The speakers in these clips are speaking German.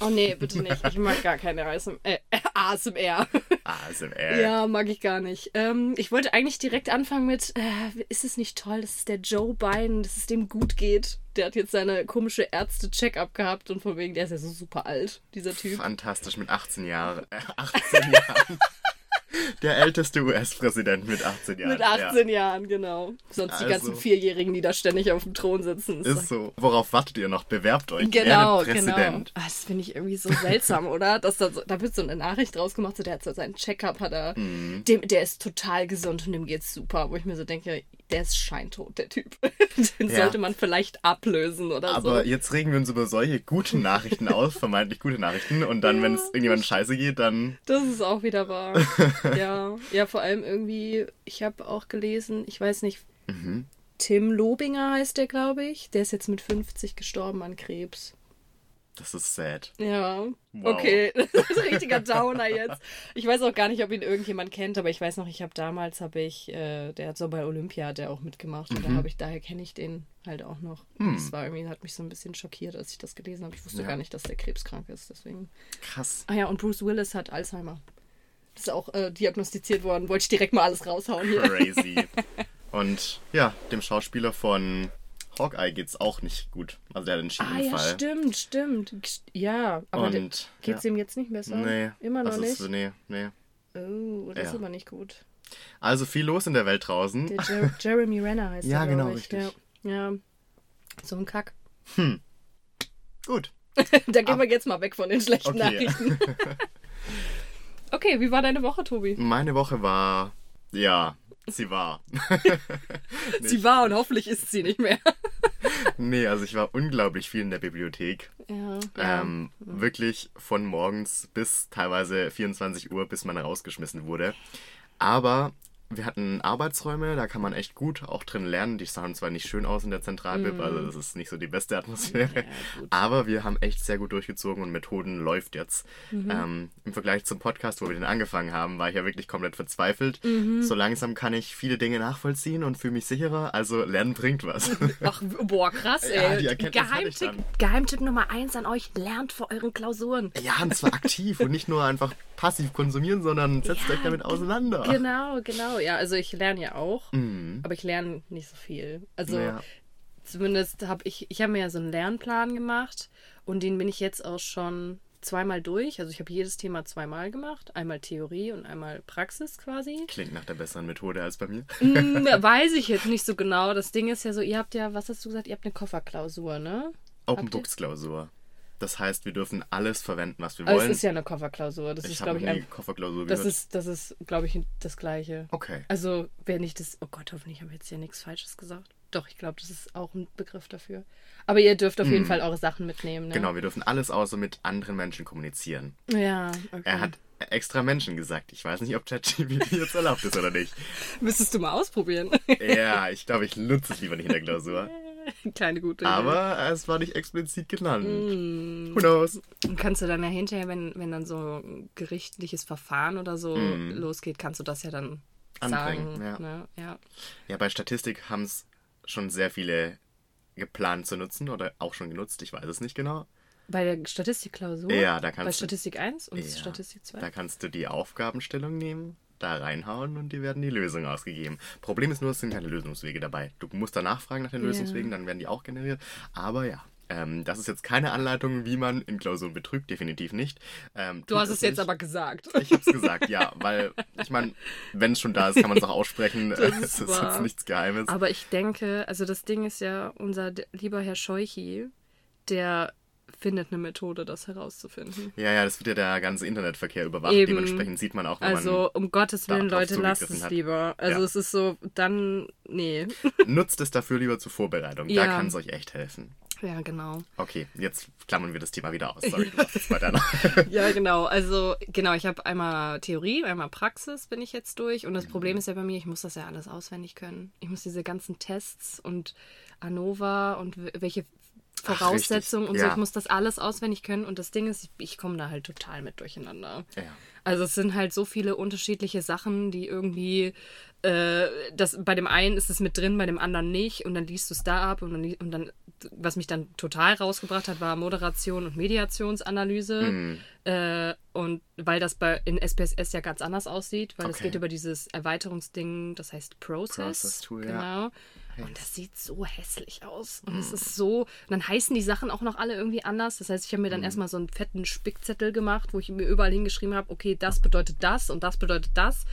Oh nee, bitte nicht. Ich mag gar keine ASMR. Äh, ASMR. ASMR. Ja, mag ich gar nicht. Ähm, ich wollte eigentlich direkt anfangen mit, äh, ist es nicht toll, dass es der Joe Biden, dass es dem gut geht? Der hat jetzt seine komische Ärzte-Check-up gehabt und von wegen, der ist ja so super alt, dieser Typ. Fantastisch mit 18 Jahren. Äh, 18 Jahren. Der älteste US-Präsident mit 18 Jahren. Mit 18 Jahren, genau. Sonst die Also- ganzen Vierjährigen, die da ständig auf dem Thron sitzen. Ja. Ist so. Worauf wartet ihr noch? Bewerbt euch. Genau, genau. Präsident. Ah, Das finde ich irgendwie so seltsam, oder? Dass da, so, da wird so eine Nachricht draus gemacht, so der hat so seinen Check-up, hat er, Mhm. dem, der ist total gesund und dem geht's super. Wo ich mir so denke, der ist scheintot, der Typ. Den Ja. sollte man vielleicht ablösen oder Aber so. jetzt regen wir uns über solche guten Nachrichten aus, vermeintlich gute Nachrichten. Und dann, wenn es irgendjemand scheiße geht, dann. Das ist auch wieder wahr. ja. ja, vor allem irgendwie, ich habe auch gelesen, ich weiß nicht, Mhm. Tim Lobinger heißt der, glaube ich. Der ist jetzt mit 50 gestorben an Krebs. Das ist sad. Ja, Wow. okay. Das ist ein richtiger Downer jetzt. Ich weiß auch gar nicht, ob ihn irgendjemand kennt, aber ich weiß noch, ich habe damals, habe ich, äh, der hat so bei Olympia, der auch mitgemacht. Und da Mhm. habe ich, daher kenne ich den halt auch noch. Hm. Das war irgendwie, hat mich so ein bisschen schockiert, als ich das gelesen habe. Ich wusste Ja. gar nicht, dass der krebskrank ist, deswegen. Krass. Ah ja, und Bruce Willis hat Alzheimer. Das ist auch äh, diagnostiziert worden. Wollte ich direkt mal alles raushauen hier. Crazy. Und ja, dem Schauspieler von Hawkeye geht's auch nicht gut. Also der hat einen Ah ja, Schienenfall. stimmt, stimmt. Ja, aber Und geht's ja. ihm jetzt nicht besser? Nee. Immer noch nicht? Ist, nee, nee. Oh, das ist Ja. aber nicht gut. Also viel los in der Welt draußen. Der Jer Jeremy Renner heißt Ja, der, genau, ich. richtig. Ja, ja. So ein Kack. Gut. da gehen wir jetzt mal weg von den schlechten Okay. Nachrichten. okay, wie war deine Woche, Tobi? Meine Woche war, ja, sie war. Sie war und hoffentlich ist sie nicht mehr. nee, also ich war unglaublich viel in der Bibliothek. Ja, ja. Ähm, wirklich von morgens bis teilweise 24 Uhr, bis man rausgeschmissen wurde. Aber wir hatten Arbeitsräume, da kann man echt gut auch drin lernen. Die sahen zwar nicht schön aus in der Zentralbib, also das ist nicht so die beste Atmosphäre. Ja. Aber wir haben echt sehr gut durchgezogen und Methoden läuft jetzt. Mhm. Ähm, Im Vergleich zum Podcast, wo wir den angefangen haben, war ich ja wirklich komplett verzweifelt. Mhm. So langsam kann ich viele Dinge nachvollziehen und fühle mich sicherer. Also Lernen bringt was. Ach, boah, krass, ey. Ja, Geheimtipp. Geheimtipp Nummer eins an euch, lernt vor euren Klausuren. Ja, und zwar aktiv und nicht nur einfach passiv konsumieren, sondern setzt Ja, euch damit auseinander. Genau, genau. Ja, also ich lerne ja auch, Mhm. aber ich lerne nicht so viel. Also Ja. zumindest habe ich, ich habe mir ja so einen Lernplan gemacht und den bin ich jetzt auch schon zweimal durch. Also ich habe jedes Thema zweimal gemacht. Einmal Theorie und einmal Praxis quasi. Klingt nach der besseren Methode als bei mir. Hm, weiß ich jetzt nicht so genau. Das Ding ist ja so, ihr habt ja, was hast du gesagt, ihr habt eine Kofferklausur, ne? Open? Books Klausur. Das heißt, wir dürfen alles verwenden, was wir Also es wollen. ist ja eine Kofferklausur. Das ich ist, habe glaube ich, nie ein, Kofferklausur das gehört. ist, das ist, glaube ich, das Gleiche. okay. Also, wenn ich das. Oh Gott, hoffentlich haben wir jetzt hier nichts Falsches gesagt. Doch, ich glaube, das ist auch ein Begriff dafür. Aber ihr dürft auf jeden Fall eure Sachen mitnehmen, ne? Genau, wir dürfen alles außer mit anderen Menschen kommunizieren. Ja, okay. Er hat extra Menschen gesagt. Ich weiß nicht, ob ChatGPT jetzt erlaubt ist oder nicht. Müsstest du mal ausprobieren. Ja, ich glaube, ich nutze es lieber nicht in der Klausur. Kleine gute Idee. Aber es war nicht explizit genannt. Mm. Who knows? Und kannst du dann ja hinterher, wenn, wenn dann so ein gerichtliches Verfahren oder so losgeht, kannst du das ja dann Anbringen, sagen. ja. Ne? ja. Ja, bei Statistik haben es schon sehr viele geplant zu nutzen oder auch schon genutzt. Ich weiß es nicht genau. Bei der Statistikklausur? Ja, da kannst Bei Statistik 1 und Ja, Statistik 2? Da kannst du die Aufgabenstellung nehmen, da reinhauen und dir werden die Lösungen ausgegeben. Problem ist nur, es sind keine Lösungswege dabei. Du musst danach fragen nach den Ja. Lösungswegen, dann werden die auch generiert. Aber ja, ähm, das ist jetzt keine Anleitung, wie man in Klausuren betrügt, definitiv nicht. Ähm, Du hast es jetzt nicht. aber gesagt. Ich hab's gesagt, ja, weil ich meine, wenn es schon da ist, kann man es auch aussprechen. Das ist es ist jetzt nichts Geheimes. Aber ich denke, also das Ding ist ja, unser lieber Herr Scheuchi, der findet eine Methode, das herauszufinden. Ja, ja, das wird ja der ganze Internetverkehr überwacht. Eben. Dementsprechend sieht man auch, wenn Also, um Gottes da Willen, Leute, lasst es hat. lieber. Also, Ja. es ist so, dann, nee. nutzt es dafür lieber zur Vorbereitung. Da Ja. kann es euch echt helfen. ja, genau. Okay, jetzt klammern wir das Thema wieder aus. Sorry, du jetzt weiter. Ja, genau. Also, genau, ich habe einmal Theorie, einmal Praxis bin ich jetzt durch. Und das Problem ist ja bei mir, ich muss das ja alles auswendig können. Ich muss diese ganzen Tests und ANOVA und welche Voraussetzungen richtig. und so. Ja. Ich muss das alles auswendig können. Und das Ding ist, ich, ich komme da halt total mit durcheinander. Ja. Also es sind halt so viele unterschiedliche Sachen, die irgendwie, äh, das, bei dem einen ist es mit drin, bei dem anderen nicht. Und dann liest du es da ab und dann, und dann, was mich dann total rausgebracht hat, war Moderation und Mediationsanalyse. Mhm. Äh, und weil das bei in SPSS ja ganz anders aussieht, weil es Okay. geht über dieses Erweiterungsding, das heißt Process. Process Tool, ja. Und das sieht so hässlich aus. Und es ist so. Und dann heißen die Sachen auch noch alle irgendwie anders. Das heißt, ich habe mir dann erstmal so einen fetten Spickzettel gemacht, wo ich mir überall hingeschrieben habe, okay, das bedeutet das und das bedeutet das.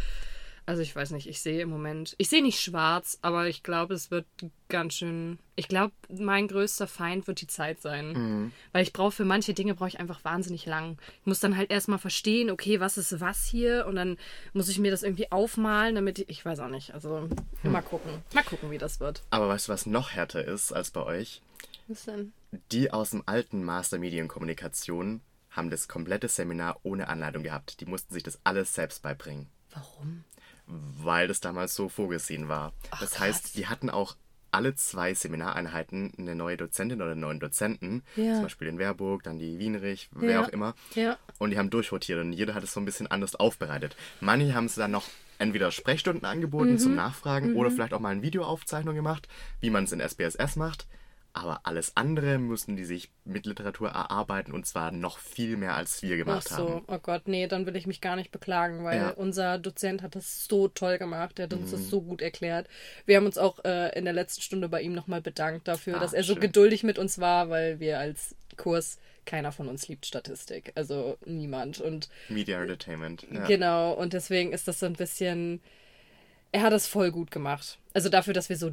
Also ich weiß nicht, ich sehe im Moment. Ich sehe nicht schwarz, aber ich glaube, es wird ganz schön. Ich glaube, mein größter Feind wird die Zeit sein. Weil ich brauche für manche Dinge brauche ich einfach wahnsinnig lang. Ich muss dann halt erstmal verstehen, okay, was ist was hier? Und dann muss ich mir das irgendwie aufmalen, damit ich. Ich weiß auch nicht. Also mal gucken. Mal gucken, wie das wird. Aber weißt du, was noch härter ist als bei euch? Was denn? Die aus dem alten Master Medienkommunikation haben das komplette Seminar ohne Anleitung gehabt. Die mussten sich das alles selbst beibringen, Warum? Weil das damals so vorgesehen war. das krass. heißt, die hatten auch alle zwei Seminareinheiten eine neue Dozentin oder einen neuen Dozenten. Ja. Zum Beispiel in Wehrburg, dann die Wienrich, wer Ja. auch immer. Ja. Und die haben durchrotiert und jeder hat es so ein bisschen anders aufbereitet. Manche haben es dann noch entweder Sprechstunden angeboten Mhm. zum Nachfragen oder vielleicht auch mal eine Videoaufzeichnung gemacht, wie man es in SPSS macht. Aber alles andere mussten die sich mit Literatur erarbeiten und zwar noch viel mehr, als wir Ach gemacht so, haben. oh Gott, nee, dann will ich mich gar nicht beklagen, weil Ja. unser Dozent hat das so toll gemacht, der hat uns das so gut erklärt. Wir haben uns auch äh, in der letzten Stunde bei ihm nochmal bedankt dafür, Ah, dass er so schön. geduldig mit uns war, weil wir als Kurs, keiner von uns liebt Statistik, also niemand. Und Media Entertainment. Ja. Genau, und deswegen ist das so ein bisschen. Er hat das voll gut gemacht. Also dafür, dass wir so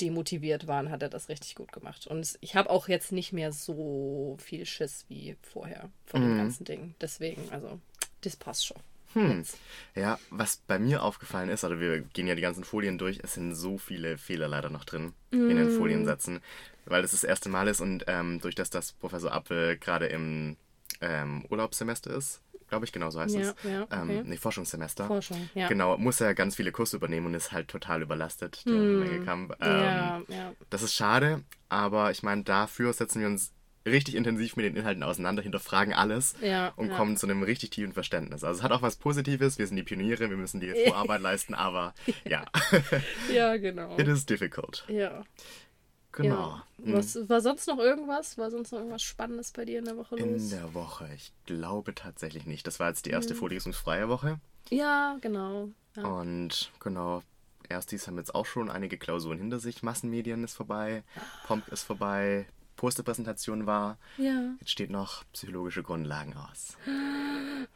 demotiviert waren, hat er das richtig gut gemacht. Und ich habe auch jetzt nicht mehr so viel Schiss wie vorher von Mhm. dem ganzen Ding. Deswegen, also, das passt schon. Hm. Ja, was bei mir aufgefallen ist, also wir gehen ja die ganzen Folien durch, es sind so viele Fehler leider noch drin in Mm. den Foliensätzen, weil es das erste Mal ist und ähm, durch das, dass Professor Appel gerade im ähm, Urlaubssemester ist, glaube ich, genau so heißt Ja, es. ja, ähm, okay. nee, Forschungssemester. Forschung, ja. Genau, muss er ganz viele Kurse übernehmen und ist halt total überlastet, der Menge Kamp. Ähm, ja, ja. Das ist schade, aber ich meine, dafür setzen wir uns richtig intensiv mit den Inhalten auseinander, hinterfragen alles Ja, und ja. kommen zu einem richtig tiefen Verständnis. Also es hat auch was Positives, wir sind die Pioniere, wir müssen die Vorarbeit leisten, aber ja, Ja, genau. it is difficult. Ja. Genau. ja. Was, war sonst noch irgendwas? War sonst noch irgendwas Spannendes bei dir in der Woche In los? der Woche, ich glaube tatsächlich nicht. Das war jetzt die erste vorlesungsfreie Woche Ja, genau. Ja. und genau, Erstis haben jetzt auch schon einige Klausuren hinter sich. Massenmedien ist vorbei, Pomp ist vorbei, Posterpräsentation war. ja. Jetzt steht noch psychologische Grundlagen aus.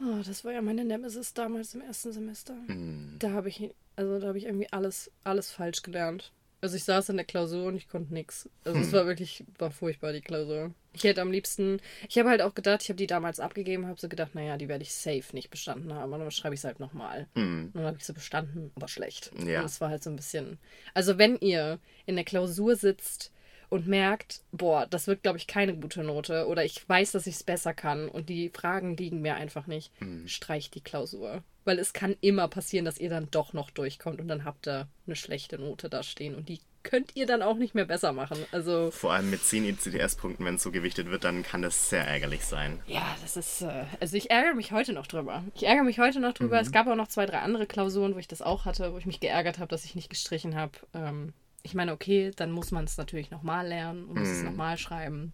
Oh, das war ja meine Nemesis damals im ersten Semester. Hm. Da habe ich, also da habe ich irgendwie alles, alles falsch gelernt. Also ich saß in der Klausur und ich konnte nichts. Also es war wirklich, war furchtbar, die Klausur. Ich hätte am liebsten, ich habe halt auch gedacht, ich habe die damals abgegeben, habe so gedacht, naja, die werde ich safe nicht bestanden haben. Und dann schreibe ich es halt nochmal. Und dann habe ich sie bestanden, aber schlecht. Ja. Und es war halt so ein bisschen. Also wenn ihr in der Klausur sitzt und merkt, boah, das wird, glaube ich, keine gute Note oder ich weiß, dass ich es besser kann und die Fragen liegen mir einfach nicht, streicht die Klausur. Weil es kann immer passieren, dass ihr dann doch noch durchkommt und dann habt ihr eine schlechte Note da stehen und die könnt ihr dann auch nicht mehr besser machen. Also Vor allem mit 10 ECTS-Punkten, wenn es so gewichtet wird, dann kann das sehr ärgerlich sein. Ja, das ist. Äh, also ich ärgere mich heute noch drüber. Ich ärgere mich heute noch drüber. Es gab auch noch zwei, drei andere Klausuren, wo ich das auch hatte, wo ich mich geärgert habe, dass ich nicht gestrichen habe. Ähm, ich meine, okay, dann muss man es natürlich nochmal lernen und muss es nochmal schreiben.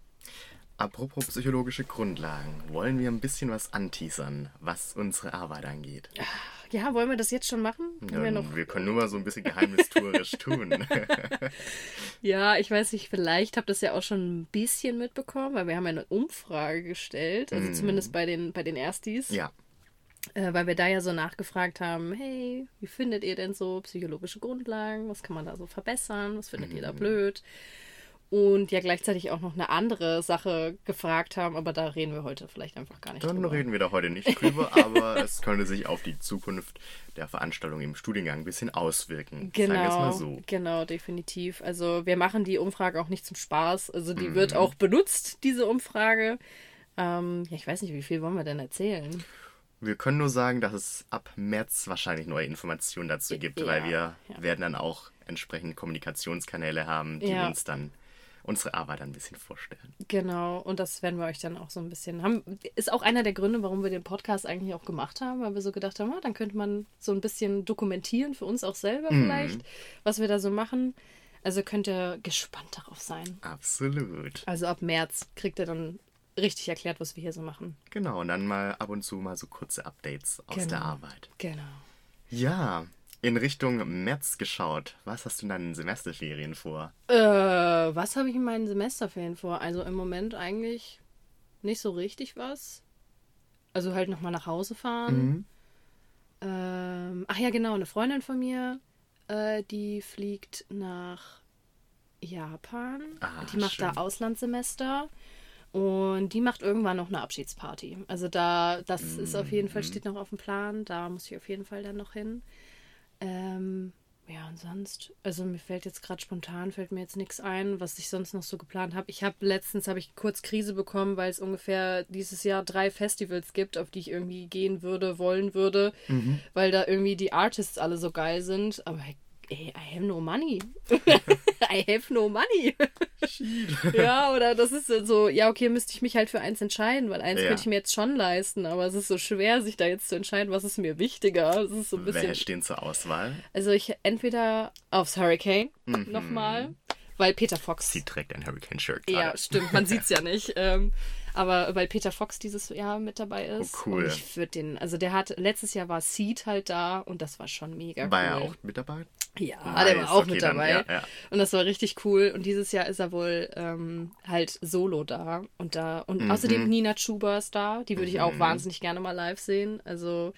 Apropos psychologische Grundlagen, wollen wir ein bisschen was anteasern, was unsere Arbeit angeht. Ja, wollen wir das jetzt schon machen? Wollen wir Ja, noch? wir können nur mal so ein bisschen geheimnistuerisch tun. Ja, ich weiß nicht, vielleicht habt ihr das ja auch schon ein bisschen mitbekommen, weil wir haben ja eine Umfrage gestellt, also zumindest bei den, bei den Erstis. ja. Äh, weil wir da ja so nachgefragt haben, hey, wie findet ihr denn so psychologische Grundlagen? Was kann man da so verbessern? Was findet ihr da blöd? Und ja gleichzeitig auch noch eine andere Sache gefragt haben, aber da reden wir heute vielleicht einfach gar nicht Dann drüber. reden wir da heute nicht drüber, aber es könnte sich auf die Zukunft der Veranstaltung im Studiengang ein bisschen auswirken. Sagen wir es Genau, mal so. genau, definitiv. Also wir machen die Umfrage auch nicht zum Spaß. Also die Mhm. wird auch benutzt, diese Umfrage. Ähm, ja, ich weiß nicht, wie viel wollen wir denn erzählen? Wir können nur sagen, dass es ab März wahrscheinlich neue Informationen dazu gibt, Ja, weil wir ja. werden dann auch entsprechend Kommunikationskanäle haben, die Ja. uns dann unsere Arbeit ein bisschen vorstellen. Genau, und das werden wir euch dann auch so ein bisschen haben. Ist auch einer der Gründe, warum wir den Podcast eigentlich auch gemacht haben, weil wir so gedacht haben, ah, dann könnte man so ein bisschen dokumentieren für uns auch selber Mhm. vielleicht, was wir da so machen. Also könnt ihr gespannt darauf sein. Absolut. Also ab März kriegt ihr dann richtig erklärt, was wir hier so machen. Genau, und dann mal ab und zu mal so kurze Updates aus Genau. der Arbeit. Genau. Ja, in Richtung März geschaut. Was hast du in deinen Semesterferien vor? Äh, was habe ich in meinen Semesterferien vor? Also im Moment eigentlich nicht so richtig was. Also halt nochmal nach Hause fahren. Mhm. Ähm, ach ja, genau, eine Freundin von mir, äh, die fliegt nach Japan. Ah, die macht da schön. Auslandssemester. Und die macht irgendwann noch eine Abschiedsparty. Also da, das ist auf jeden Fall, Mhm. steht noch auf dem Plan. Da muss ich auf jeden Fall dann noch hin. Ähm, ja, und sonst, also mir fällt jetzt gerade spontan, fällt mir jetzt nichts ein, was ich sonst noch so geplant habe. Ich habe letztens, habe ich kurz Krise bekommen, weil es ungefähr dieses Jahr drei Festivals gibt, auf die ich irgendwie gehen würde, wollen würde, weil da irgendwie die Artists alle so geil sind. Aber ey, I have no money. I have no money. ja, oder das ist so, ja, okay, müsste ich mich halt für eins entscheiden, weil eins Ja. könnte ich mir jetzt schon leisten, aber es ist so schwer, sich da jetzt zu entscheiden, was ist mir wichtiger. Das ist so ein bisschen. Wer stehen zur Auswahl? Also ich entweder aufs Hurricane Mhm. nochmal, weil Peter Fox. Sie trägt ein Hurricane-Shirt ja, stimmt, man sieht's ja nicht. Ähm, aber weil Peter Fox dieses Jahr mit dabei ist. Oh, cool. Ich würde den, also der hat, letztes Jahr war Seed halt da und das war schon mega War cool. er auch mit dabei? Ja, Nice, der war auch okay, mit dann, dabei. ja, ja. Und das war richtig cool. Und dieses Jahr ist er wohl ähm, halt solo da. Und da und Mhm. außerdem Nina Chuba ist da. Die würde ich auch wahnsinnig gerne mal live sehen. Also,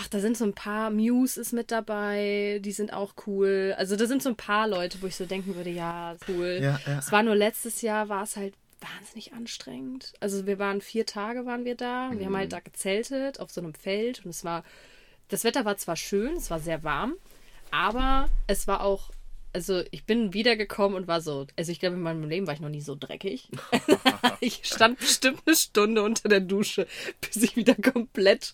ach, da sind so ein paar. Muse ist mit dabei. Die sind auch cool. Also, da sind so ein paar Leute, wo ich so denken würde, ja, cool. Ja, ja. Es war nur letztes Jahr, war es halt wahnsinnig anstrengend. Also wir waren vier Tage waren wir da. Wir haben Mhm. halt da gezeltet auf so einem Feld und es war, das Wetter war zwar schön, es war sehr warm, aber es war auch, also ich bin wiedergekommen und war so, also ich glaube in meinem Leben war ich noch nie so dreckig. ich stand bestimmt eine Stunde unter der Dusche, bis ich wieder komplett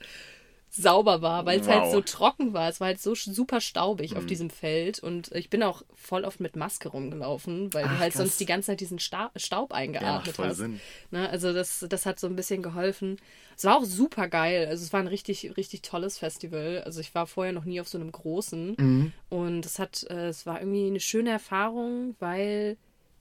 sauber war, weil es halt Wow. so trocken war. Es war halt so super staubig Mhm. auf diesem Feld und ich bin auch voll oft mit Maske rumgelaufen, weil du Ach, halt krass. sonst die ganze Zeit diesen Sta Staub eingeatmet voll hast. Sinn. Ne, also das, das hat so ein bisschen geholfen. Es war auch super geil. Also es war ein richtig, richtig tolles Festival. Also ich war vorher noch nie auf so einem großen. Mhm. Und es hat, äh, es war irgendwie eine schöne Erfahrung, weil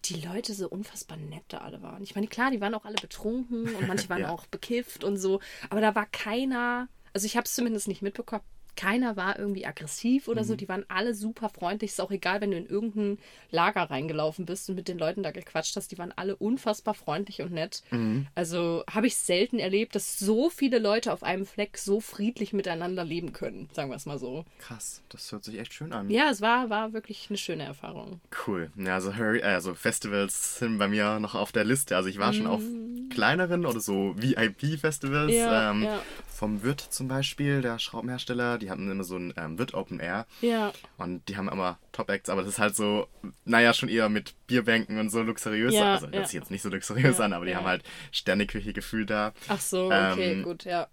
die Leute so unfassbar nett da alle waren. Ich meine, klar, die waren auch alle betrunken und manche waren Ja. auch bekifft und so. Aber da war keiner, also ich habe es zumindest nicht mitbekommen, keiner war irgendwie aggressiv oder Mhm. so. Die waren alle super freundlich. Ist auch egal, wenn du in irgendein Lager reingelaufen bist und mit den Leuten da gequatscht hast. Die waren alle unfassbar freundlich und nett. Mhm. Also habe ich selten erlebt, dass so viele Leute auf einem Fleck so friedlich miteinander leben können. Sagen wir es mal so. Krass, das hört sich echt schön an. Ja, es war, war wirklich eine schöne Erfahrung. Cool. Ja, also, also Festivals sind bei mir noch auf der Liste. Also ich war schon auf kleineren oder so VIP-Festivals. Ja, ähm, ja. Vom Wirt zum Beispiel, der Schraubenhersteller, die hatten immer so ein ähm, Wirt Open Air. Ja, Und die haben immer Top-Acts, aber das ist halt so, naja, schon eher mit Bierbänken und so luxuriös. Ja, also hört ja. sich jetzt nicht so luxuriös Ja, an, aber die haben halt Sterneküche gefühlt da. ach so, okay, Ähm, gut, ja.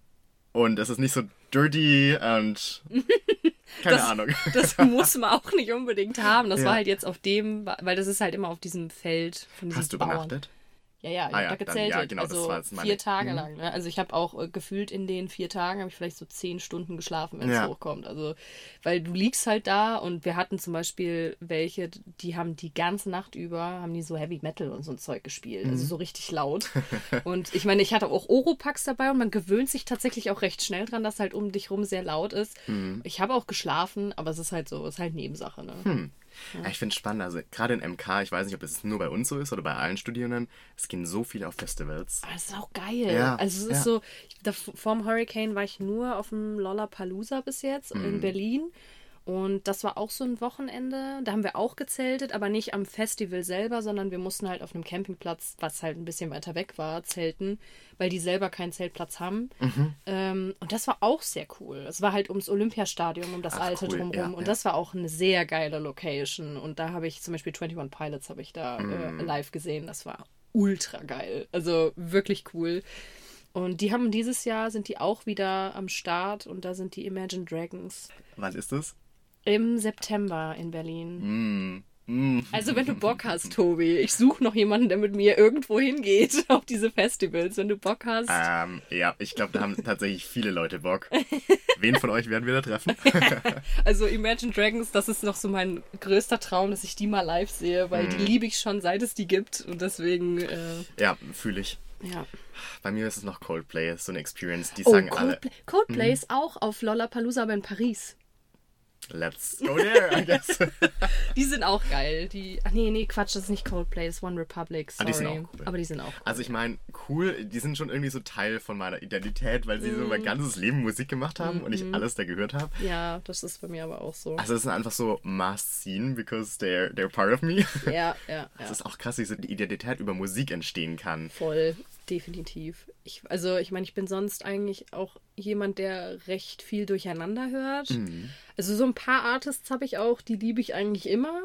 Und es ist nicht so dirty und keine Das- Ahnung. Das muss man auch nicht unbedingt haben. Das war halt jetzt auf dem, weil das ist halt immer auf diesem Feld von diesen Hast du Bauern. übernachtet? Ja, ja, ich Ah ja, da gezeltet. ja, genau, das also war jetzt meine- vier Tage Mhm. lang. Ne? Also ich habe auch äh, gefühlt in den vier Tagen habe ich vielleicht so zehn Stunden geschlafen, wenn es Ja. hochkommt. Also weil du liegst halt da und wir hatten zum Beispiel welche, die haben die ganze Nacht über haben die so Heavy Metal und so ein Zeug gespielt, Mhm. also so richtig laut. und ich meine, ich hatte auch Oropax dabei und man gewöhnt sich tatsächlich auch recht schnell dran, dass halt um dich rum sehr laut ist. Mhm. Ich habe auch geschlafen, aber es ist halt so, es ist halt Nebensache. Ne? Hm. Ja, ich finde es spannend. Also gerade in MK, ich weiß nicht, ob es nur bei uns so ist oder bei allen Studierenden, es gehen so viele auf Festivals. Aber es ist auch geil. Ja, also es ist ja. so, ich, da, vorm Hurricane war ich nur auf dem Lollapalooza bis jetzt Mhm. in Berlin. Und das war auch so ein Wochenende. Da haben wir auch gezeltet, aber nicht am Festival selber, sondern wir mussten halt auf einem Campingplatz, was halt ein bisschen weiter weg war, zelten, weil die selber keinen Zeltplatz haben. Mhm. Ähm, und das war auch sehr cool. Es war halt ums Olympiastadion, um das Ach, alte cool. drumherum. Ja, und ja. das war auch eine sehr geile Location. Und da habe ich zum Beispiel 21 Pilots habe ich da Mhm. äh, live gesehen. Das war ultra geil. Also wirklich cool. Und die haben dieses Jahr, sind die auch wieder am Start und da sind die Imagine Dragons Wann ist das? Im September in Berlin. Hm. Also wenn du Bock hast, Tobi, ich suche noch jemanden, der mit mir irgendwo hingeht auf diese Festivals. Wenn du Bock hast. Ähm, ja, ich glaube, da haben tatsächlich viele Leute Bock. Wen von euch werden wir da treffen? Also Imagine Dragons, das ist noch so mein größter Traum, dass ich die mal live sehe, weil Mhm. die liebe ich schon, seit es die gibt. Und deswegen, äh, ja, fühle ich. ja. Bei mir ist es noch Coldplay, so eine Experience. Die Oh, sagen alle, Coldplay, Coldplay ist auch auf Lollapalooza, aber in Paris. Let's go there, I guess. Die sind auch geil. Die, ach nee, nee, Quatsch, das ist nicht Coldplay, das ist One Republic, sorry. Ah, die sind auch cool. Aber die sind auch cool. Also ich meine, cool, die sind schon irgendwie so Teil von meiner Identität, weil sie so Mhm. mein ganzes Leben Musik gemacht haben und ich alles da gehört habe. Ja, das ist bei mir aber auch so. Also es sind einfach so must seen, because they're, they're part of me. Ja, ja, Es ja. ist auch krass, wie so die Identität über Musik entstehen kann. Voll, definitiv. Ich, also, ich meine, ich bin sonst eigentlich auch jemand, der recht viel durcheinander hört. Also, so ein paar Artists habe ich auch, die liebe ich eigentlich immer.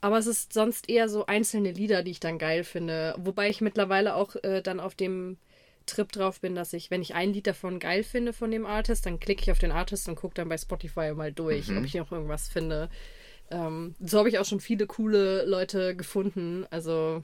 Aber es ist sonst eher so einzelne Lieder, die ich dann geil finde. Wobei ich mittlerweile auch äh, dann auf dem Trip drauf bin, dass ich, wenn ich ein Lied davon geil finde von dem Artist, dann klicke ich auf den Artist und gucke dann bei Spotify mal durch, ob ich noch irgendwas finde. Ähm, so habe ich auch schon viele coole Leute gefunden. Also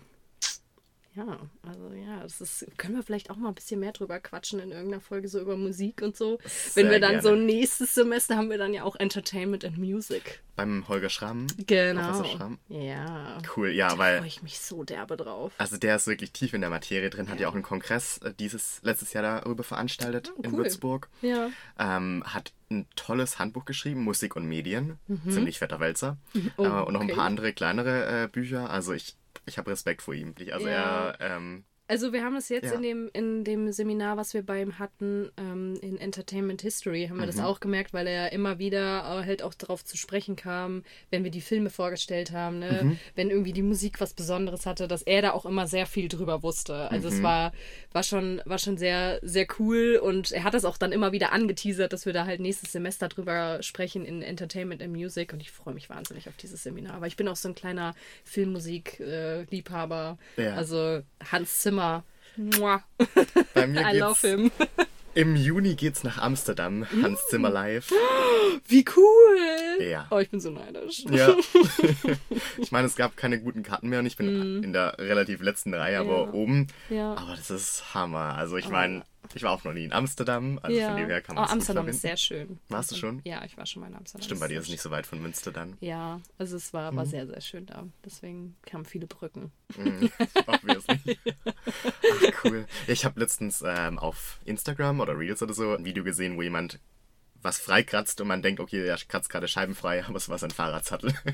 ja, also ja, das ist, können wir vielleicht auch mal ein bisschen mehr drüber quatschen in irgendeiner Folge, so über Musik und so. Wenn Sehr wir dann gerne. so nächstes Semester haben wir dann ja auch Entertainment and Music. Beim Holger Schramm. Genau. Schramm. Ja. Cool, ja, Da weil freue ich mich so derbe drauf. Also der ist wirklich tief in der Materie drin, hat ja auch einen Kongress äh, dieses letztes Jahr darüber veranstaltet Oh, in cool. Würzburg. Ja. Ähm, hat ein tolles Handbuch geschrieben, Musik und Medien. Ziemlich fetter Wälzer. Oh, äh, und noch ein okay. paar andere kleinere äh, Bücher. Also ich, ich habe Respekt vor ihm. Also Ja. er, ähm, Also wir haben es jetzt Ja. in, dem, in dem Seminar, was wir bei ihm hatten, ähm, in Entertainment History, haben wir Mhm. das auch gemerkt, weil er immer wieder äh, halt auch darauf zu sprechen kam, wenn wir die Filme vorgestellt haben, ne? Mhm. wenn irgendwie die Musik was Besonderes hatte, dass er da auch immer sehr viel drüber wusste. Also Mhm. es war, war, schon, war schon sehr, sehr cool und er hat das auch dann immer wieder angeteasert, dass wir da halt nächstes Semester drüber sprechen in Entertainment and Music und ich freue mich wahnsinnig auf dieses Seminar, weil ich bin auch so ein kleiner Filmmusik-Liebhaber. Ja. Also Hans Zimmer. Mua. bei mir I love him. im Juni geht's nach Amsterdam. Hans Zimmer live. Wie cool. Ja. Oh, ich bin so neidisch. Ja. ich meine, es gab keine guten Karten mehr und ich bin in der relativ letzten Reihe, aber. Ja. oben. Ja. Aber das ist Hammer. Also ich meine, ich war auch noch nie in Amsterdam, also ja. von dem her kann oh, man es Amsterdam ist sehr schön. Warst du schon? Ja, ich war schon mal in Amsterdam. Stimmt, bei dir ist es nicht so weit von Münster dann. Ja, also es war, war sehr, sehr schön da. Deswegen kamen viele Brücken. Mhm. Obviously. Ach, cool. Ich habe letztens ähm, auf Instagram oder Reels oder so ein Video gesehen, wo jemand was freikratzt und man denkt, okay, der kratzt gerade scheibenfrei, aber es war sein Fahrradsattel.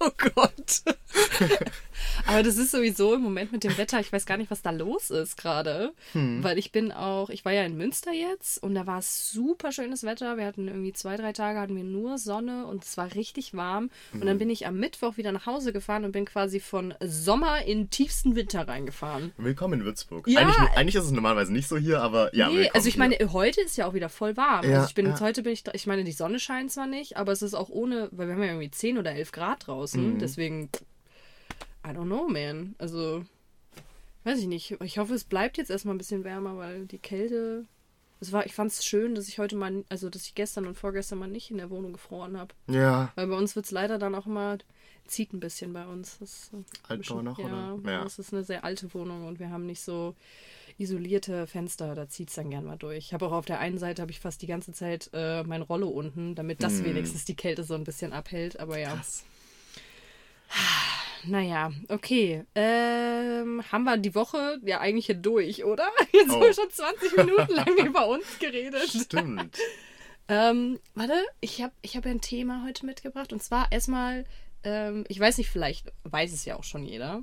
Oh Gott. Aber das ist sowieso im Moment mit dem Wetter, ich weiß gar nicht, was da los ist gerade. Hm. Weil ich bin auch, ich war ja in Münster jetzt und da war es super schönes Wetter. Wir hatten irgendwie zwei, drei Tage, hatten wir nur Sonne und es war richtig warm. Und Hm. dann bin ich am Mittwoch wieder nach Hause gefahren und bin quasi von Sommer in tiefsten Winter reingefahren. Willkommen in Würzburg. Ja. Eigentlich, eigentlich ist es normalerweise nicht so hier, aber ja, nee, also ich hier. meine, heute ist ja auch wieder voll warm. Ja, also ich bin ja. heute bin ich, ich meine, die Sonne scheint zwar nicht, aber es ist auch ohne, weil wir haben ja irgendwie 10 oder 11 Grad draußen. Mhm. Deswegen, I don't know, man. Also, weiß ich nicht. Ich hoffe, es bleibt jetzt erstmal ein bisschen wärmer, weil die Kälte. Es war, ich fand es schön, dass ich heute mal, also dass ich gestern und vorgestern mal nicht in der Wohnung gefroren habe. Ja, Weil bei uns wird es leider dann auch immer, zieht ein bisschen bei uns. Das Altbau noch, ja, oder? Ja. Das ist eine sehr alte Wohnung und wir haben nicht so isolierte Fenster, da zieht es dann gern mal durch. Ich habe auch auf der einen Seite habe ich fast die ganze Zeit äh, mein Rollo unten, damit das Hm. wenigstens die Kälte so ein bisschen abhält. Aber ja, krass. Naja, okay. Ähm, haben wir die Woche ja eigentlich hier durch, oder? Jetzt haben Oh. wir schon 20 Minuten lang über uns geredet. Stimmt. Ähm, warte, ich habe ich hab ja ein Thema heute mitgebracht. Und zwar erstmal, ähm, ich weiß nicht, vielleicht weiß es ja auch schon jeder.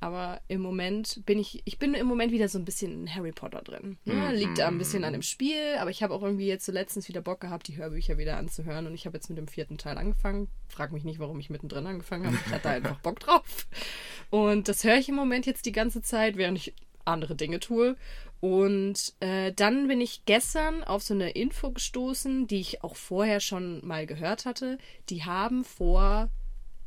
Aber im Moment bin ich, ich bin im Moment wieder so ein bisschen in Harry Potter drin. Ne? Liegt da ein bisschen an dem Spiel, aber ich habe auch irgendwie jetzt so letztens wieder Bock gehabt, die Hörbücher wieder anzuhören. Und ich habe jetzt mit dem vierten Teil angefangen. Frag mich nicht, warum ich mittendrin angefangen habe. Ich hatte einfach Bock drauf. Und das höre ich im Moment jetzt die ganze Zeit, während ich andere Dinge tue. Und äh, dann bin ich gestern auf so eine Info gestoßen, die ich auch vorher schon mal gehört hatte. Die haben vor,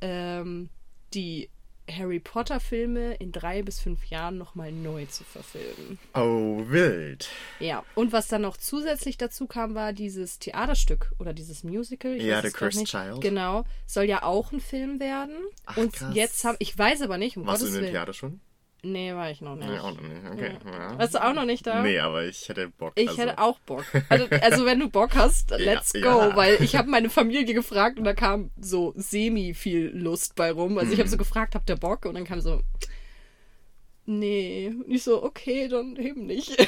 ähm, die Harry Potter-Filme in drei bis fünf Jahren nochmal neu zu verfilmen. Oh, wild. Ja, und was dann noch zusätzlich dazu kam, war dieses Theaterstück oder dieses Musical. Ich Ja, The Cursed. Child. Genau, soll ja auch ein Film werden. Ach, und krass. jetzt haben, ich weiß aber nicht, um Warst du Gottes in dem Willen. Theater schon? Nee, war ich noch nicht. Nee, auch noch nicht. Okay. Ja. Warst du auch noch nicht da? Nee, aber ich hätte Bock. Ich also. hätte auch Bock. Also, also wenn du Bock hast, let's go. ja. Weil ich habe meine Familie gefragt und da kam so semi viel Lust bei rum. Also Mhm. ich habe so gefragt, habt ihr Bock? Und dann kam so, nee. Und ich so, okay, dann eben nicht.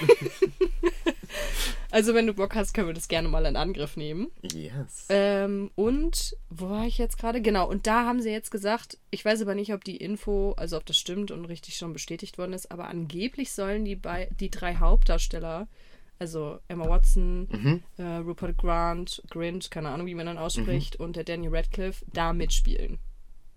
also wenn du Bock hast, können wir das gerne mal in Angriff nehmen. Yes. Ähm, und wo war ich jetzt gerade? Genau, und da haben sie jetzt gesagt, ich weiß aber nicht, ob die Info, also ob das stimmt und richtig schon bestätigt worden ist, aber angeblich sollen die, bei, die drei Hauptdarsteller, also Emma Watson, äh, Rupert Grant, Grinch, keine Ahnung, wie man dann ausspricht, und der Daniel Radcliffe da mitspielen.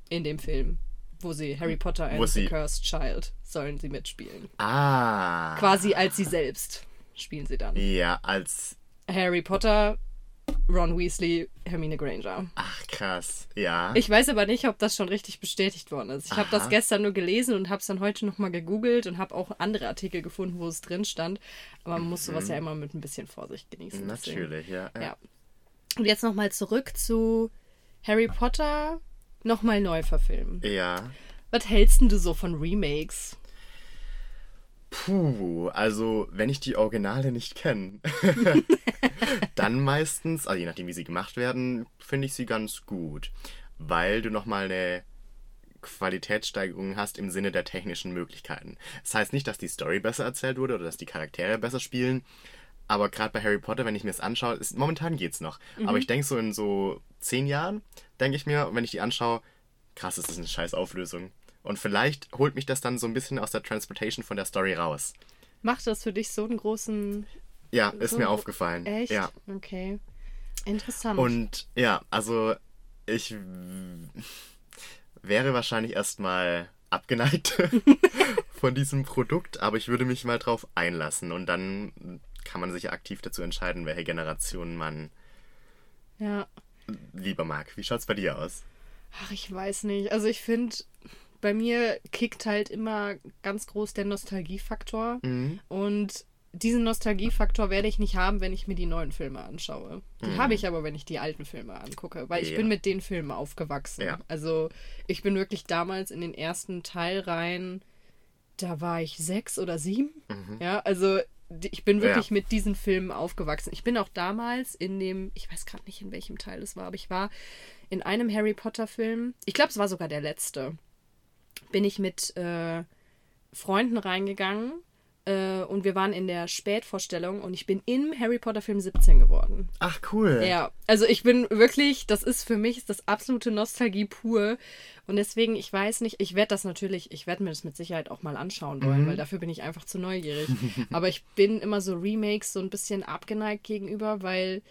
In dem Film. Wo sie Harry Potter and the Cursed Child sollen sie mitspielen. ah. Quasi als sie selbst spielen sie dann. Ja, als. Harry Potter, Ron Weasley, Hermine Granger. Ach, krass. Ja. Ich weiß aber nicht, ob das schon richtig bestätigt worden ist. Ich habe das gestern nur gelesen und habe es dann heute nochmal gegoogelt und habe auch andere Artikel gefunden, wo es drin stand. Aber man muss sowas ja immer mit ein bisschen Vorsicht genießen. Mhm. Natürlich, ja. Ja. Und jetzt nochmal zurück zu Harry Potter nochmal neu verfilmen. Ja. Was hältst denn du so von Remakes? Puh, also wenn ich die Originale nicht kenne, dann meistens, also je nachdem wie sie gemacht werden, finde ich sie ganz gut, weil du nochmal eine Qualitätssteigerung hast im Sinne der technischen Möglichkeiten. Das heißt nicht, dass die Story besser erzählt wurde oder dass die Charaktere besser spielen, aber gerade bei Harry Potter, wenn ich mir das anschaue, ist, momentan geht's noch. Aber ich denke so in so zehn Jahren, denke ich mir, wenn ich die anschaue, krass, ist das eine scheiß Auflösung. Und vielleicht holt mich das dann so ein bisschen aus der Transportation von der Story raus. Macht das für dich so einen großen. Ja, ist So, mir aufgefallen. Echt? Ja. Okay. Interessant. Und ja, also ich wäre wahrscheinlich erstmal abgeneigt von diesem Produkt, aber ich würde mich mal drauf einlassen und dann kann man sich aktiv dazu entscheiden, welche Generation man ja. lieber mag. Wie schaut's bei dir aus? Ach, ich weiß nicht. Also ich finde, bei mir kickt halt immer ganz groß der Nostalgiefaktor. Mhm. Und diesen Nostalgiefaktor werde ich nicht haben, wenn ich mir die neuen Filme anschaue. Die habe ich aber, wenn ich die alten Filme angucke, weil ich Mhm. Ja. bin mit den Filmen aufgewachsen. Ja. Also ich bin wirklich damals in den ersten Teil rein, da war ich sechs oder sieben. Ja, also ich bin wirklich Mhm. Ja. mit diesen Filmen aufgewachsen. Ich bin auch damals in dem, ich weiß gerade nicht, in welchem Teil es war, aber ich war in einem Harry Potter Film, ich glaube, es war sogar der letzte, bin ich mit äh, Freunden reingegangen äh, und wir waren in der Spätvorstellung und ich bin im Harry Potter Film 17 geworden. Ach, cool. Ja, also ich bin wirklich, das ist für mich das absolute Nostalgie pur. Und deswegen, ich weiß nicht, ich werde das natürlich, ich werde mir das mit Sicherheit auch mal anschauen wollen, weil dafür bin ich einfach zu neugierig. Aber ich bin immer so Remakes so ein bisschen abgeneigt gegenüber, weil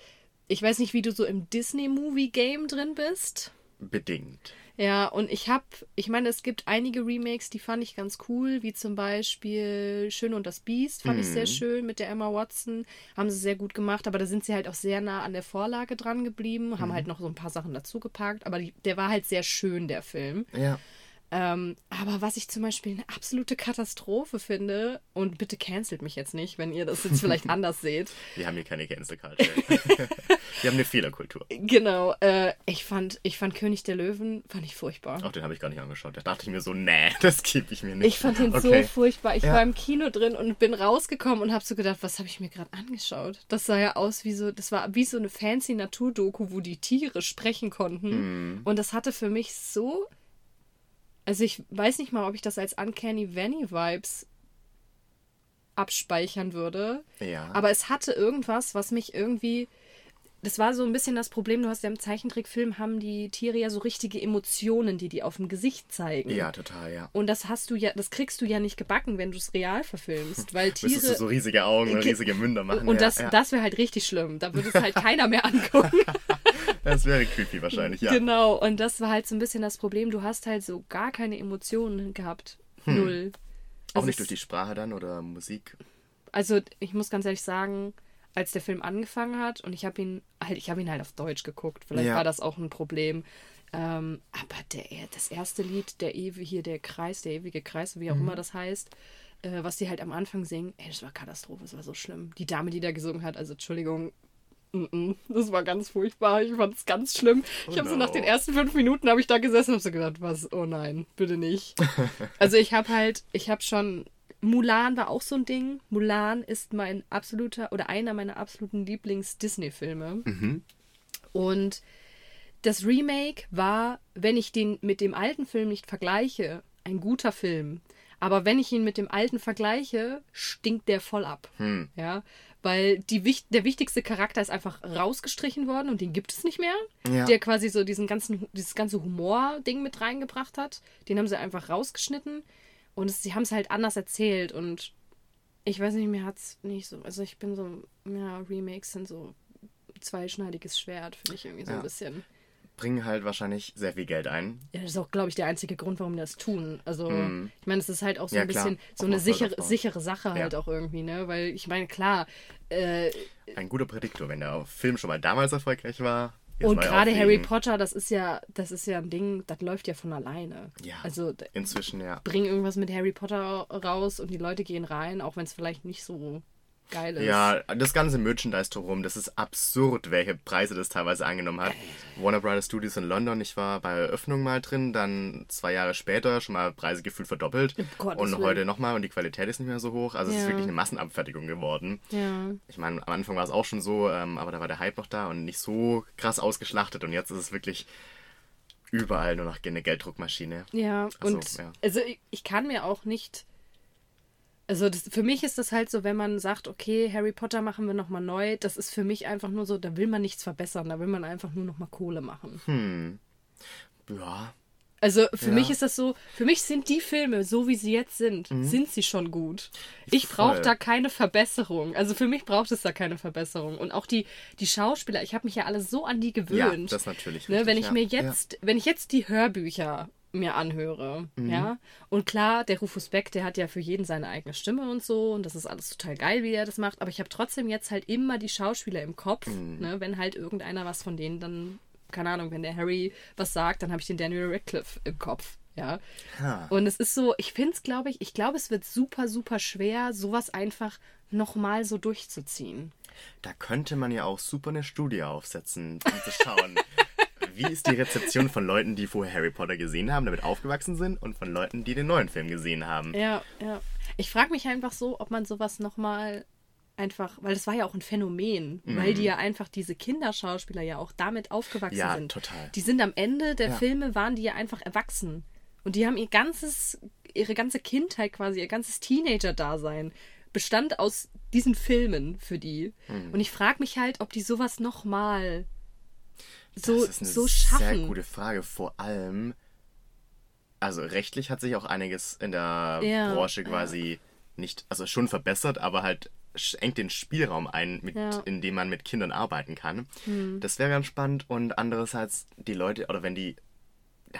ich weiß nicht, wie du so im Disney-Movie-Game drin bist. Bedingt. Ja, und ich habe, ich meine, es gibt einige Remakes, die fand ich ganz cool, wie zum Beispiel Schön und das Biest, fand ich sehr schön mit der Emma Watson. Haben sie sehr gut gemacht, aber da sind sie halt auch sehr nah an der Vorlage dran geblieben, haben halt noch so ein paar Sachen dazugepackt, aber die, der war halt sehr schön, der Film. Ja. Ähm, aber was ich zum Beispiel eine absolute Katastrophe finde, und bitte cancelt mich jetzt nicht, wenn ihr das jetzt vielleicht anders seht. Wir haben hier keine Cancel Culture. Wir haben eine Fehlerkultur. Genau, äh, ich fand, ich fand König der Löwen, fand ich furchtbar. Auch den habe ich gar nicht angeschaut. Da dachte ich mir so, nee, das gebe ich mir nicht. Ich fand den Okay. so furchtbar. Ich Ja. war im Kino drin und bin rausgekommen und habe so gedacht, was habe ich mir gerade angeschaut? Das sah ja aus wie so, das war wie so eine fancy Naturdoku, wo die Tiere sprechen konnten. Hm. Und das hatte für mich so, also ich weiß nicht mal, ob ich das als Uncanny Valley Vibes abspeichern würde. Ja. Aber es hatte irgendwas, was mich irgendwie. Das war so ein bisschen das Problem, du hast ja im Zeichentrickfilm haben die Tiere ja so richtige Emotionen, die die auf dem Gesicht zeigen. ja, total, ja. Und das hast du ja, das kriegst du ja nicht gebacken, wenn du es real verfilmst, weil Tiere. Müsstest du so riesige Augen und Ge- riesige Münder machen. und ja, das, ja. das wäre halt richtig schlimm. Da würde es halt keiner mehr angucken. das wäre creepy wahrscheinlich, ja. Genau. Und das war halt so ein bisschen das Problem. Du hast halt so gar keine Emotionen gehabt. Null. Hm. Auch Also nicht durch die Sprache dann oder Musik. Also ich muss ganz ehrlich sagen, als der Film angefangen hat und ich habe ihn halt, ich habe ihn halt auf Deutsch geguckt. Vielleicht Ja. war das auch ein Problem. Ähm, aber der, das erste Lied, der ewige, hier der Kreis, der ewige Kreis, wie auch Mhm. immer das heißt, äh, was die halt am Anfang singen, ey, das war Katastrophe, das war so schlimm. Die Dame, die da gesungen hat, also Entschuldigung, das war ganz furchtbar, ich fand es ganz schlimm. ich habe so nach den ersten fünf Minuten habe ich da gesessen und habe so gedacht, was, oh nein, bitte nicht. also ich habe halt, ich habe schon, Mulan war auch so ein Ding. Mulan ist mein absoluter oder einer meiner absoluten Lieblings-Disney-Filme. Und das Remake war, wenn ich den mit dem alten Film nicht vergleiche, ein guter Film. Aber wenn ich ihn mit dem alten vergleiche, stinkt der voll ab. Ja, weil die, der wichtigste Charakter ist einfach rausgestrichen worden und den gibt es nicht mehr. Ja. Der quasi so diesen ganzen, dieses ganze Humor-Ding mit reingebracht hat. Den haben sie einfach rausgeschnitten und es, sie haben es halt anders erzählt und ich weiß nicht, mir hat es nicht so. Also ich bin so, ja, Remakes sind so zweischneidiges Schwert, finde ich irgendwie so Ja. ein bisschen. Bringen halt wahrscheinlich sehr viel Geld ein. Ja, das ist auch, glaube ich, der einzige Grund, warum die das tun. Also, ich meine, es ist halt auch so. Ja, ein klar. bisschen so Auf eine sichere, sichere Sache halt Ja. auch irgendwie, ne? Weil ich meine, klar, äh, Ein guter Prädiktor, wenn der Film schon mal damals erfolgreich war. und gerade Harry. Potter, das ist ja, das ist ja ein Ding, das läuft ja von alleine. Ja. Also Inzwischen, ja. bring irgendwas mit Harry Potter raus und die Leute gehen rein, auch wenn es vielleicht nicht so geil ist. Ja, das ganze Merchandise drumherum, das ist absurd, welche Preise das teilweise angenommen hat. Warner Brothers Studios in London, ich war bei Eröffnung mal drin, dann zwei Jahre später schon mal Preise gefühlt verdoppelt. Um Gottes und heute nochmal und die Qualität ist nicht mehr so hoch. Also es ist Ja. wirklich eine Massenabfertigung geworden. Ja. Ich meine, am Anfang war es auch schon so, ähm, aber da war der Hype noch da und nicht so krass ausgeschlachtet. Und jetzt ist es wirklich überall nur noch eine Gelddruckmaschine. Ja, Also, und ja. also ich, ich kann mir auch nicht. Also das, für mich ist das halt so, wenn man sagt, okay, Harry Potter machen wir nochmal neu, das ist für mich einfach nur so, da will man nichts verbessern, da will man einfach nur nochmal Kohle machen. Hm. Ja, Also für Ja. mich ist das so, für mich sind die Filme, so wie sie jetzt sind, sind sie schon gut. Ich brauche Mhm. Da keine Verbesserung. Also für mich braucht es da keine Verbesserung. Und auch die, die Schauspieler, ich habe mich ja alle so an die gewöhnt. Ja, das natürlich Ne, richtig, wenn ich ja. mir jetzt, wenn ich jetzt die Hörbücher mir anhöre, Mhm. ja, und klar, der Rufus Beck, der hat ja für jeden seine eigene Stimme und so, und das ist alles total geil, wie er das macht, aber ich habe trotzdem jetzt halt immer die Schauspieler im Kopf, Mhm. ne, wenn halt irgendeiner was von denen dann, keine Ahnung, wenn der Harry was sagt, dann habe ich den Daniel Radcliffe im Kopf, ja. Ha. Und es ist so, ich finde es, glaube ich, ich glaube, es wird super, super schwer, sowas einfach nochmal so durchzuziehen. Da könnte man ja auch super eine Studie aufsetzen, um zu schauen, wie ist die Rezeption von Leuten, die vorher Harry Potter gesehen haben, damit aufgewachsen sind, und von Leuten, die den neuen Film gesehen haben. Ja, ja. Ich frage mich einfach so, ob man sowas nochmal einfach, weil das war ja auch ein Phänomen, weil die ja einfach diese Kinderschauspieler ja auch damit aufgewachsen Mhm. Ja, sind. total. Die sind am Ende der Ja. Filme, waren die ja einfach erwachsen. Und die haben ihr ganzes, ihre ganze Kindheit quasi, ihr ganzes Teenager-Dasein bestand aus diesen Filmen für die. Mhm. Und ich frage mich halt, ob die sowas nochmal so, das ist eine so sehr schaffen. gute Frage. Vor allem, also rechtlich hat sich auch einiges in der Ja, Branche quasi nicht, also schon verbessert, aber halt engt den Spielraum ein, mit, Ja. Hm. in dem man mit Kindern arbeiten kann. Das wäre ganz spannend und andererseits die Leute, oder wenn die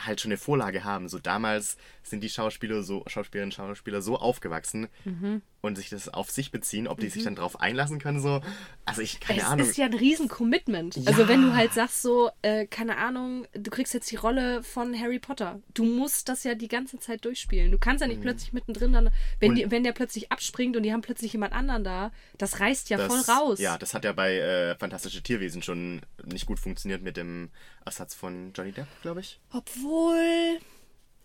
halt schon eine Vorlage haben. So damals sind die Schauspieler so, Schauspielerinnen und Schauspieler so aufgewachsen Mhm. und sich das auf sich beziehen, ob die sich dann drauf einlassen können, so. Also ich, keine es Ahnung. ist ja ein riesen Commitment. Ja. Also wenn du halt sagst so, äh, keine Ahnung, du kriegst jetzt die Rolle von Harry Potter. Du musst das ja die ganze Zeit durchspielen. Du kannst ja nicht plötzlich mittendrin dann, wenn, Mhm. Die, wenn der plötzlich abspringt und die haben plötzlich jemand anderen da, das reißt ja das, voll raus. Ja, das hat ja bei äh, Fantastische Tierwesen schon nicht gut funktioniert mit dem Ersatz von Johnny Depp, glaube ich. Obwohl,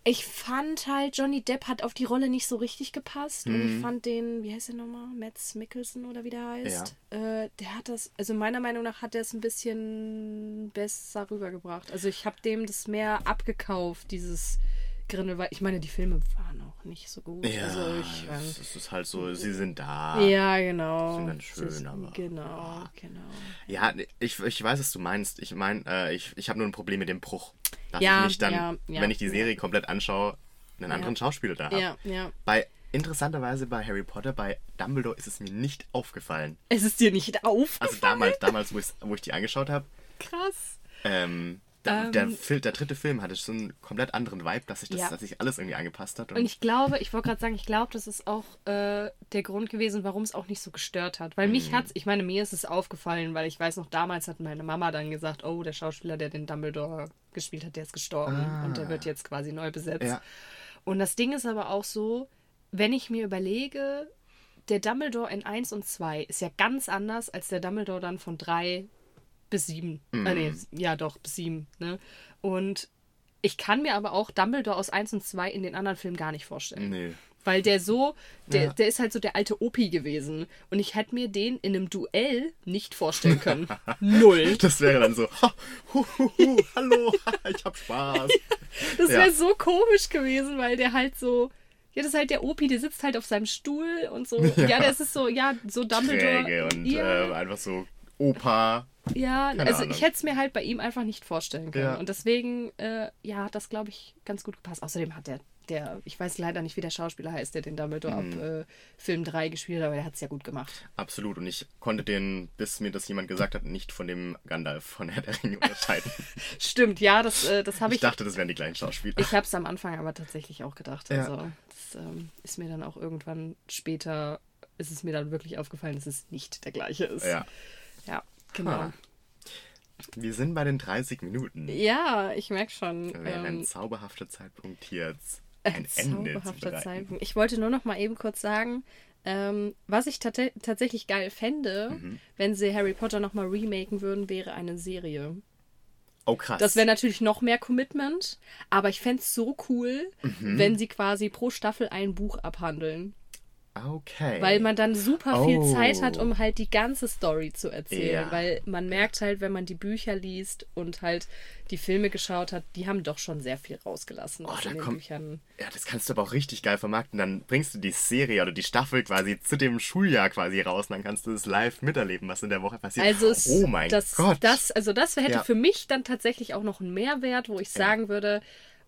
ich fand halt, Johnny Depp hat auf die Rolle nicht so richtig gepasst. Und Mhm. ich fand den, wie heißt der nochmal? Mads Mikkelsen oder wie der heißt. Äh, der hat das, also meiner Meinung nach hat er es ein bisschen besser rübergebracht. Also ich habe dem das mehr abgekauft, dieses Grindel, weil ich meine, die Filme waren auch nicht so gut. also ich, ähm, es ist halt so, sie sind da. ja, genau. Sind ganz schön, Das- aber- Genau, genau. Ja, ich, ich weiß, was du meinst. Ich meine, äh, ich, ich habe nur ein Problem mit dem Bruch. Dass Ja, ich nicht dann, ja, ja, wenn ich die Serie komplett anschaue, einen anderen Schauspieler da habe. Ja, ja. Bei, interessanterweise bei Harry Potter, bei Dumbledore ist es mir nicht aufgefallen. Es ist dir nicht aufgefallen? Also damals, damals wo, wo ich die angeschaut habe, Krass. ähm, Der, der, der dritte Film hatte so einen komplett anderen Vibe, dass sich, das, Ja. dass sich alles irgendwie angepasst hat. Und ich glaube, ich wollte gerade sagen, ich glaube, das ist auch äh, der Grund gewesen, warum es auch nicht so gestört hat. Weil Mhm. mich hat's, ich meine, mir ist es aufgefallen, weil ich weiß noch, damals hat meine Mama dann gesagt, oh, der Schauspieler, der den Dumbledore gespielt hat, der ist gestorben und der wird jetzt quasi neu besetzt. Ah. Ja. Und das Ding ist aber auch so, wenn ich mir überlege, der Dumbledore in 1 und 2 ist ja ganz anders als der Dumbledore dann von 3 bis 7. Mhm. Äh, nee, ja doch, bis 7. Ne? Und ich kann mir aber auch Dumbledore aus 1 und 2 in den anderen Filmen gar nicht vorstellen. Nee. Weil der so, der, Ja. der ist halt so der alte Opi gewesen. Und ich hätte mir den in einem Duell nicht vorstellen können. Null. Das wäre dann so, ha, hu, hu, hu, hallo, ich hab Spaß. Das Ja. wäre so komisch gewesen, weil der halt so. Ja, das ist halt der Opi, der sitzt halt auf seinem Stuhl und so. Ja, das ist so, ja, so Dumbledore. Träge und ja, äh, einfach so Opa. Ja keine also Ahnung. ich hätte es mir halt bei ihm einfach nicht vorstellen können. Ja. Und deswegen, äh, ja, hat das, glaube ich, ganz gut gepasst. Außerdem hat der, der, ich weiß leider nicht, wie der Schauspieler heißt, der den Dumbledore ab Mhm. äh, Film 3 gespielt hat, aber der hat es ja gut gemacht. Absolut. Und ich konnte den, bis mir das jemand gesagt hat, nicht von dem Gandalf von Herr der Ringe unterscheiden. Stimmt, ja, das, äh, das habe Ich ich. dachte, das wären die gleichen Schauspieler. Ich habe es am Anfang aber tatsächlich auch gedacht. Ja. Also, das ähm, ist mir dann auch irgendwann später, ist es mir dann wirklich aufgefallen, dass es nicht der gleiche ist. Ja. Ja, genau. Ah. Wir sind bei den 30 Minuten. Ja, ich merke schon. Wäre ein Ähm, zauberhafter Zeitpunkt hier jetzt ein ein zauberhafter. Zeitpunkt. Ich wollte nur noch mal eben kurz sagen, ähm, was ich tatsächlich geil fände, Mhm. wenn sie Harry Potter noch mal remaken würden, wäre eine Serie. Oh, krass. Das wäre natürlich noch mehr Commitment, aber ich fände es so cool, Mhm. wenn sie quasi pro Staffel ein Buch abhandeln. Okay. Weil man dann super viel Oh. Zeit hat, um halt die ganze Story zu erzählen. Ja. Weil man merkt halt, wenn man die Bücher liest und halt die Filme geschaut hat, die haben doch schon sehr viel rausgelassen, Oh, da in den kommt- Büchern. Ja, das kannst du aber auch richtig geil vermarkten. Dann bringst du die Serie oder die Staffel quasi zu dem Schuljahr quasi raus und dann kannst du es live miterleben, was in der Woche passiert. Also es, oh mein das, Gott. Das, also das hätte Ja. für mich dann tatsächlich auch noch einen Mehrwert, wo ich sagen würde,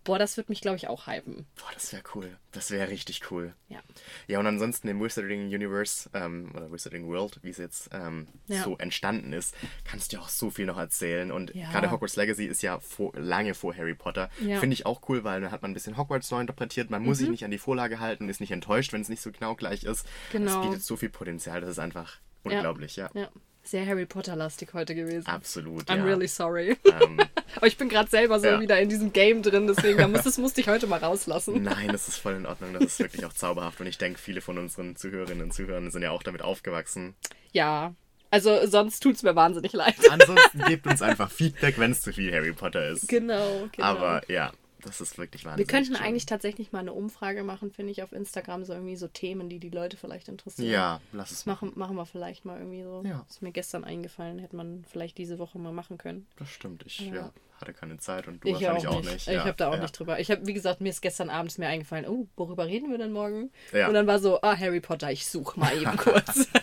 boah, das wird mich, glaube ich, auch hypen. Boah, das wäre cool. Das wäre richtig cool. Ja. Ja, und ansonsten im Wizarding Universe ähm, oder Wizarding World, wie es jetzt ähm, Ja. so entstanden ist, kannst du ja auch so viel noch erzählen. Und Ja. gerade Hogwarts Legacy ist ja vor, lange vor Harry Potter. Ja. Mhm. Finde ich auch cool, weil dann hat man ein bisschen Hogwarts neu interpretiert. Man muss sich nicht an die Vorlage halten, ist nicht enttäuscht, wenn es nicht so genau gleich ist. Genau. Es bietet so viel Potenzial, das ist einfach unglaublich, ja. Ja. Sehr Harry Potter-lastig heute gewesen. Absolut. I'm ja. really sorry. Ähm, Aber ich bin gerade selber so Ja. wieder in diesem Game drin, deswegen muss, das musste ich heute mal rauslassen. Nein, das ist voll in Ordnung. Das ist wirklich auch zauberhaft. Und ich denke, viele von unseren Zuhörerinnen und Zuhörern sind ja auch damit aufgewachsen. Ja. Also sonst tut's mir wahnsinnig leid. Ansonsten gebt uns einfach Feedback, wenn es zu viel Harry Potter ist. Genau, genau. Aber ja, das ist wirklich wir wahnsinnig. könnten schön. eigentlich tatsächlich mal eine Umfrage machen, finde ich, auf Instagram, so irgendwie so Themen, die die Leute vielleicht interessieren. Ja, lass es Machen, machen wir vielleicht mal irgendwie so. Ja. Ist mir gestern eingefallen, hätte man vielleicht diese Woche mal machen können. Das stimmt. Ich Ja. ja. hatte keine Zeit und du Ich wahrscheinlich auch auch nicht. nicht. Ich Ja, habe da auch ja. nicht drüber. Ich habe, wie gesagt, mir ist gestern abends mir eingefallen, oh, worüber reden wir denn morgen? Ja. Und dann war so, ah, Harry Potter, ich suche mal eben kurz.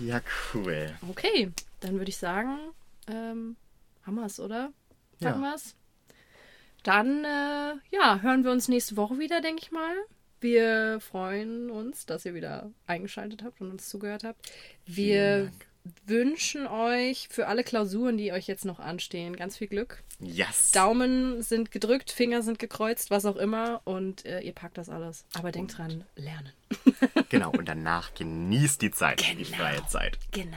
Ja, cool. okay, dann würde ich sagen, ähm, haben wir es, oder? Ja. Packen wir es? Dann, äh, ja, hören wir uns nächste Woche wieder, denke ich mal. Wir freuen uns, dass ihr wieder eingeschaltet habt und uns zugehört habt. Wir wünschen euch für alle Klausuren, die euch jetzt noch anstehen, ganz viel Glück. Yes. Daumen sind gedrückt, Finger sind gekreuzt, was auch immer. Und äh, ihr packt das alles. Aber denkt dran, lernen. Genau, und danach genießt die Zeit, die Genau. freie Zeit. Genau.